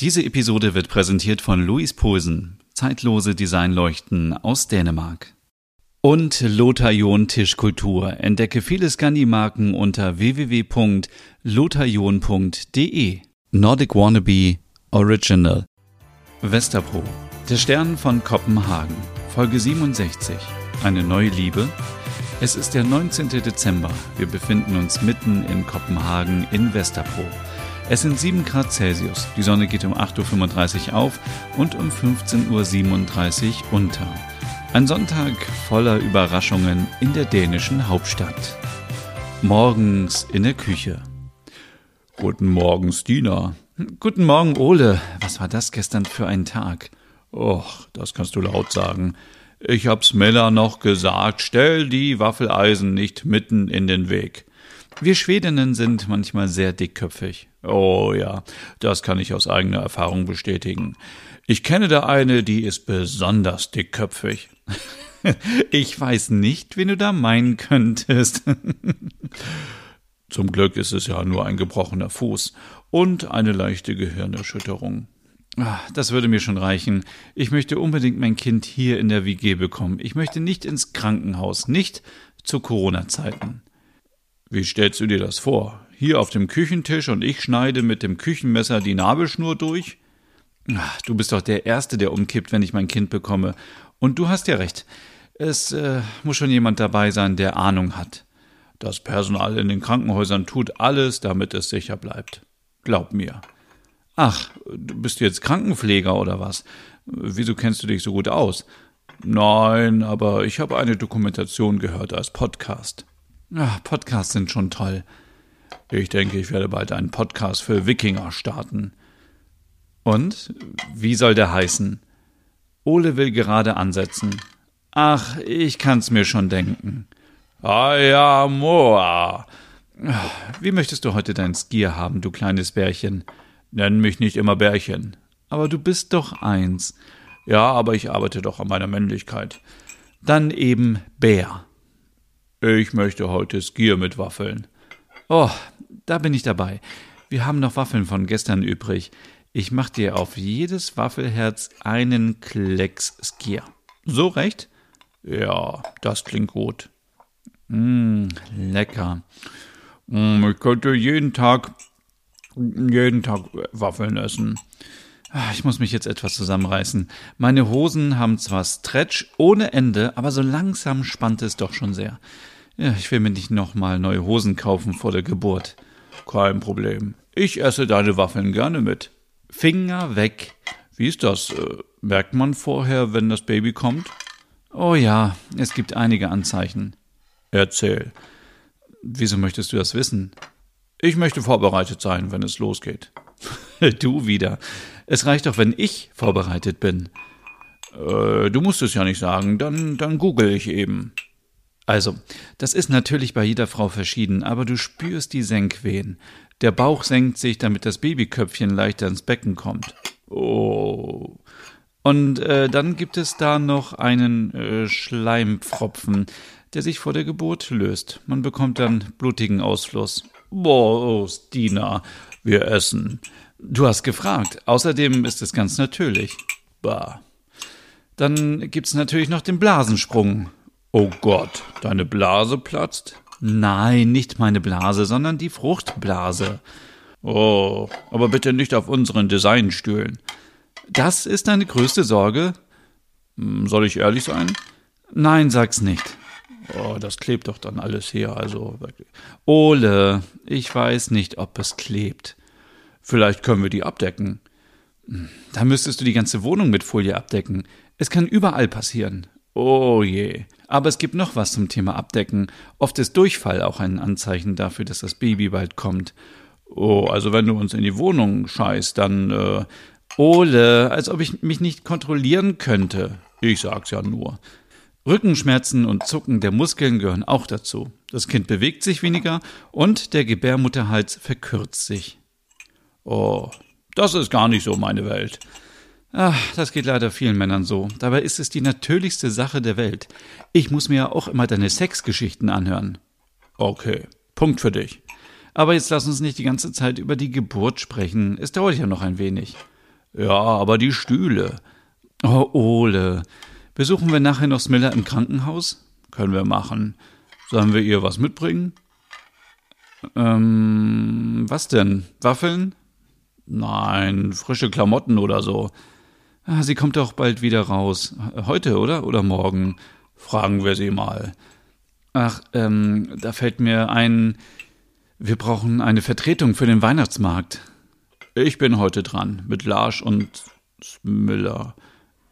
Diese Episode wird präsentiert von Louis Posen, zeitlose Designleuchten aus Dänemark. Und Lotharion Tischkultur. Entdecke viele Scandi-Marken unter www.lotharion.de. Nordic Wannabe Original. Westerpro. Der Stern von Kopenhagen. Folge 67. Eine neue Liebe. Es ist der 19. Dezember. Wir befinden uns mitten in Kopenhagen in Westerpro. Es sind 7 Grad Celsius. Die Sonne geht um 8.35 Uhr auf und um 15.37 Uhr unter. Ein Sonntag voller Überraschungen in der dänischen Hauptstadt. Morgens in der Küche. Guten Morgen, Stina. Guten Morgen, Ole. Was war das gestern für ein Tag? Och, das kannst du laut sagen. Ich hab's Mella noch gesagt, stell die Waffeleisen nicht mitten in den Weg. Wir Schwedinnen sind manchmal sehr dickköpfig. Oh ja, das kann ich aus eigener Erfahrung bestätigen. Ich kenne da eine, die ist besonders dickköpfig. ich weiß nicht, wen du da meinen könntest. Zum Glück ist es ja nur ein gebrochener Fuß und eine leichte Gehirnerschütterung. Ah, das würde mir schon reichen. Ich möchte unbedingt mein Kind hier in der WG bekommen. Ich möchte nicht ins Krankenhaus, nicht zu Corona-Zeiten. Wie stellst du dir das vor? Hier auf dem Küchentisch und ich schneide mit dem Küchenmesser die Nabelschnur durch? Ach, du bist doch der Erste, der umkippt, wenn ich mein Kind bekomme. Und du hast ja recht. Es äh, muss schon jemand dabei sein, der Ahnung hat. Das Personal in den Krankenhäusern tut alles, damit es sicher bleibt. Glaub mir. Ach, du bist jetzt Krankenpfleger oder was? Wieso kennst du dich so gut aus? Nein, aber ich habe eine Dokumentation gehört als Podcast. Ach, Podcasts sind schon toll. Ich denke, ich werde bald einen Podcast für Wikinger starten. Und? Wie soll der heißen? Ole will gerade ansetzen. Ach, ich kann's mir schon denken. Ah ja, Moa. Wie möchtest du heute dein Skier haben, du kleines Bärchen? Nenn mich nicht immer Bärchen. Aber du bist doch eins. Ja, aber ich arbeite doch an meiner Männlichkeit. Dann eben Bär. Ich möchte heute Skier mit Waffeln. Oh, da bin ich dabei. Wir haben noch Waffeln von gestern übrig. Ich mach dir auf jedes Waffelherz einen Klecks Skier. So recht? Ja, das klingt gut. Mmm, lecker. Mm, ich könnte jeden Tag, jeden Tag Waffeln essen. Ah, ich muss mich jetzt etwas zusammenreißen. Meine Hosen haben zwar Stretch ohne Ende, aber so langsam spannt es doch schon sehr. Ja, ich will mir nicht nochmal neue Hosen kaufen vor der Geburt. Kein Problem. Ich esse deine Waffeln gerne mit. Finger weg. Wie ist das? Äh, merkt man vorher, wenn das Baby kommt? Oh ja, es gibt einige Anzeichen. Erzähl. Wieso möchtest du das wissen? Ich möchte vorbereitet sein, wenn es losgeht. du wieder. Es reicht doch, wenn ich vorbereitet bin. Äh, du musst es ja nicht sagen, dann, dann google ich eben. Also, das ist natürlich bei jeder Frau verschieden, aber du spürst die Senkwehen. Der Bauch senkt sich, damit das Babyköpfchen leichter ins Becken kommt. Oh. Und äh, dann gibt es da noch einen äh, Schleimpfropfen, der sich vor der Geburt löst. Man bekommt dann blutigen Ausfluss. Boah, Stina, wir essen. Du hast gefragt. Außerdem ist es ganz natürlich. Bah. Dann gibt's natürlich noch den Blasensprung. Oh Gott, deine Blase platzt? Nein, nicht meine Blase, sondern die Fruchtblase. Oh, aber bitte nicht auf unseren Designstühlen. Das ist deine größte Sorge? Hm, soll ich ehrlich sein? Nein, sag's nicht. Oh, das klebt doch dann alles hier, also wirklich. Ole, ich weiß nicht, ob es klebt. Vielleicht können wir die abdecken. Da müsstest du die ganze Wohnung mit Folie abdecken. Es kann überall passieren. Oh je. Aber es gibt noch was zum Thema Abdecken. Oft ist Durchfall auch ein Anzeichen dafür, dass das Baby bald kommt. Oh, also wenn du uns in die Wohnung scheißt, dann äh, Ole, als ob ich mich nicht kontrollieren könnte. Ich sag's ja nur. Rückenschmerzen und Zucken der Muskeln gehören auch dazu. Das Kind bewegt sich weniger und der Gebärmutterhals verkürzt sich. Oh, das ist gar nicht so meine Welt. Ach, das geht leider vielen Männern so. Dabei ist es die natürlichste Sache der Welt. Ich muss mir ja auch immer deine Sexgeschichten anhören. Okay, Punkt für dich. Aber jetzt lass uns nicht die ganze Zeit über die Geburt sprechen. Es dauert ja noch ein wenig. Ja, aber die Stühle. Oh, Ole. Besuchen wir nachher noch Smiller im Krankenhaus? Können wir machen. Sollen wir ihr was mitbringen? Ähm, was denn? Waffeln? Nein, frische Klamotten oder so. Ah, sie kommt doch bald wieder raus. Heute, oder? Oder morgen? Fragen wir sie mal. Ach, ähm, da fällt mir ein, wir brauchen eine Vertretung für den Weihnachtsmarkt. Ich bin heute dran mit Larsch und Smiller.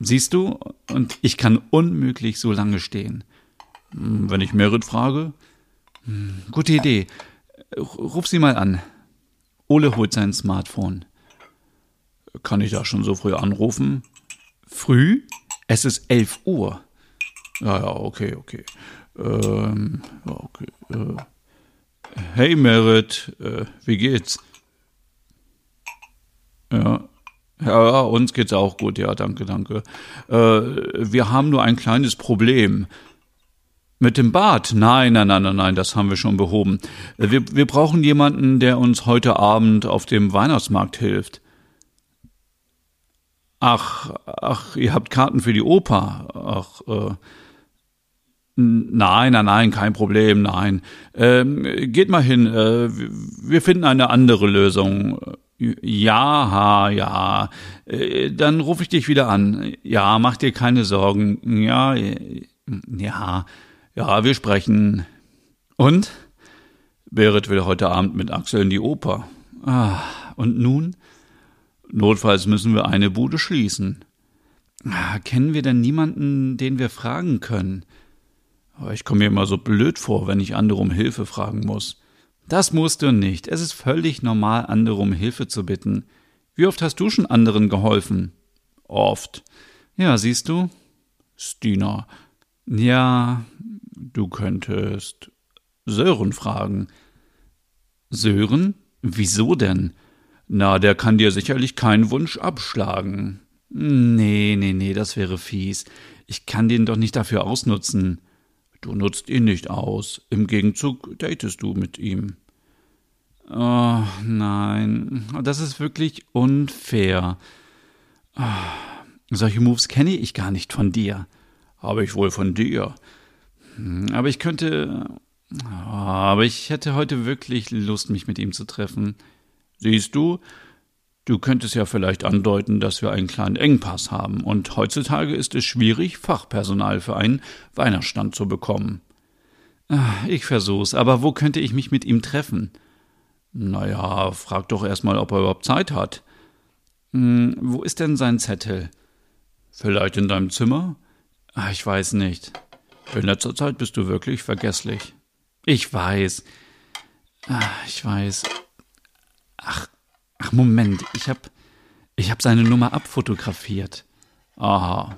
Siehst du? Und ich kann unmöglich so lange stehen. Hm, wenn ich Merit frage? Hm, gute Idee. Ruf sie mal an. Ole holt sein Smartphone. Kann ich da schon so früh anrufen? Früh? Es ist elf Uhr. Ja, ja, okay, okay. Ähm, okay. Äh. Hey Merit, äh, wie geht's? Ja. Ja, uns geht's auch gut, ja, danke, danke. Äh, wir haben nur ein kleines Problem. Mit dem Bad? Nein, nein, nein, nein, nein, das haben wir schon behoben. Wir, wir brauchen jemanden, der uns heute Abend auf dem Weihnachtsmarkt hilft. Ach, ach, ihr habt Karten für die Oper. Ach, äh, Nein, nein, nein, kein Problem, nein. Ähm, geht mal hin, äh, wir finden eine andere Lösung. Ja, ja. Äh, dann rufe ich dich wieder an. Ja, mach dir keine Sorgen. Ja, ja. Ja, wir sprechen. Und? Berit will heute Abend mit Axel in die Oper. Ah, und nun? Notfalls müssen wir eine Bude schließen. Ah, kennen wir denn niemanden, den wir fragen können? Ich komme mir immer so blöd vor, wenn ich andere um Hilfe fragen muss. Das musst du nicht. Es ist völlig normal, andere um Hilfe zu bitten. Wie oft hast du schon anderen geholfen? Oft. Ja, siehst du? Stina. Ja, du könntest Sören fragen. Sören? Wieso denn? Na, der kann dir sicherlich keinen Wunsch abschlagen. Nee, nee, nee, das wäre fies. Ich kann den doch nicht dafür ausnutzen. Du nutzt ihn nicht aus. Im Gegenzug datest du mit ihm. Oh, nein. Das ist wirklich unfair. Oh, solche Moves kenne ich gar nicht von dir. Habe ich wohl von dir. Hm, aber ich könnte. Aber ich hätte heute wirklich Lust, mich mit ihm zu treffen. Siehst du, du könntest ja vielleicht andeuten, dass wir einen kleinen Engpass haben, und heutzutage ist es schwierig, Fachpersonal für einen Weihnachtsstand zu bekommen. Ah, ich versuch's, aber wo könnte ich mich mit ihm treffen? Naja, frag doch erstmal, ob er überhaupt Zeit hat. Hm, wo ist denn sein Zettel? Vielleicht in deinem Zimmer? Ach, ich weiß nicht. In letzter Zeit bist du wirklich vergesslich. Ich weiß. Ach, ich weiß. Ach, ach Moment, ich hab, ich hab seine Nummer abfotografiert. Aha.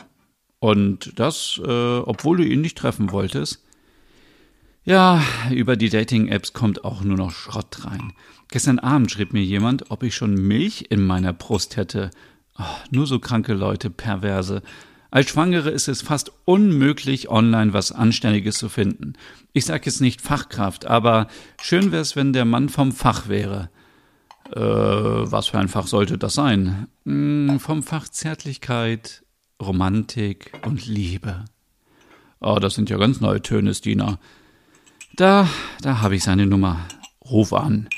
Und das, äh, obwohl du ihn nicht treffen wolltest? Ja, über die Dating-Apps kommt auch nur noch Schrott rein. Gestern Abend schrieb mir jemand, ob ich schon Milch in meiner Brust hätte. Oh, nur so kranke Leute, perverse. Als Schwangere ist es fast unmöglich, online was Anständiges zu finden. Ich sage jetzt nicht Fachkraft, aber schön wäre es, wenn der Mann vom Fach wäre. Äh, was für ein Fach sollte das sein? Hm, vom Fach Zärtlichkeit, Romantik und Liebe. Oh, das sind ja ganz neue Töne, Stina. Da, da habe ich seine Nummer. Ruf an.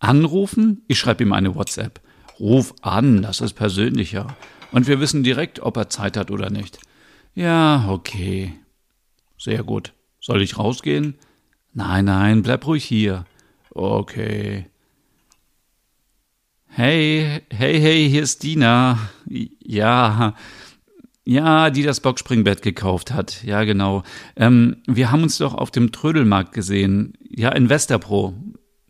Anrufen? Ich schreibe ihm eine WhatsApp. Ruf an, das ist persönlicher. Und wir wissen direkt, ob er Zeit hat oder nicht. Ja, okay. Sehr gut. Soll ich rausgehen? Nein, nein, bleib ruhig hier. Okay. Hey, hey, hey, hier ist Dina. Ja, ja, die das Boxspringbett gekauft hat. Ja, genau. Ähm, wir haben uns doch auf dem Trödelmarkt gesehen. Ja, in Westerpro.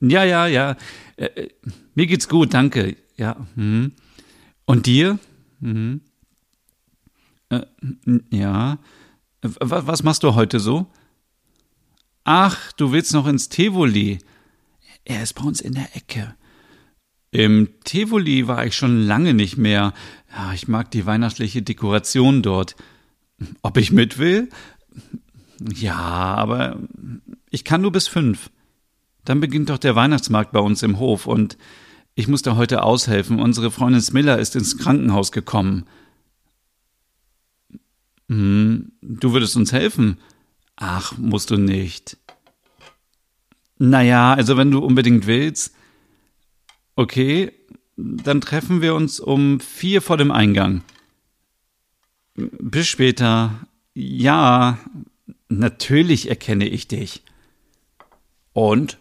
Ja, ja, ja. Äh, äh mir geht's gut, danke. Ja. Hm. Und dir? Mhm. Äh, ja. Was, machst du heute so? Ach, du willst noch ins Tivoli. Er ist bei uns in der Ecke. Im Tivoli war ich schon lange nicht mehr. Ja, ich mag die weihnachtliche Dekoration dort. Ob ich mit will? Ja, aber ich kann nur bis fünf. Dann beginnt doch der Weihnachtsmarkt bei uns im Hof und Ich musste heute aushelfen. Unsere Freundin Smiller ist ins Krankenhaus gekommen. Hm, du würdest uns helfen? Ach, musst du nicht. Naja, also wenn du unbedingt willst. Okay, dann treffen wir uns um vier vor dem Eingang. Bis später. Ja, natürlich erkenne ich dich. Und?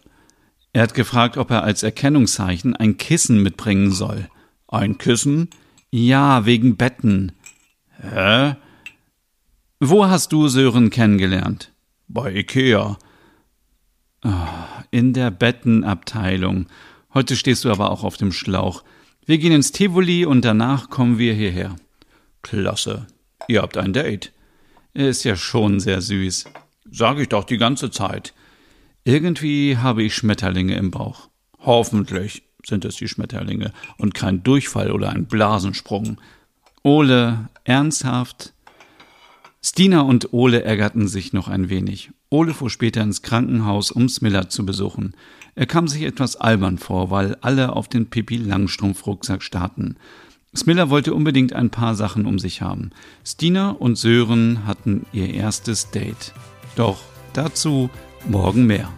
Er hat gefragt, ob er als Erkennungszeichen ein Kissen mitbringen soll. Ein Kissen? Ja, wegen Betten. Hä? Wo hast du Sören kennengelernt? Bei Ikea. Oh, in der Bettenabteilung. Heute stehst du aber auch auf dem Schlauch. Wir gehen ins Tivoli und danach kommen wir hierher. Klasse. Ihr habt ein Date. Er ist ja schon sehr süß. Sag ich doch die ganze Zeit. Irgendwie habe ich Schmetterlinge im Bauch. Hoffentlich sind es die Schmetterlinge und kein Durchfall oder ein Blasensprung. Ole, ernsthaft? Stina und Ole ärgerten sich noch ein wenig. Ole fuhr später ins Krankenhaus, um Smiller zu besuchen. Er kam sich etwas albern vor, weil alle auf den Pippi Langstrumpf-Rucksack starrten. Smiller wollte unbedingt ein paar Sachen um sich haben. Stina und Sören hatten ihr erstes Date. Doch dazu morgen mehr.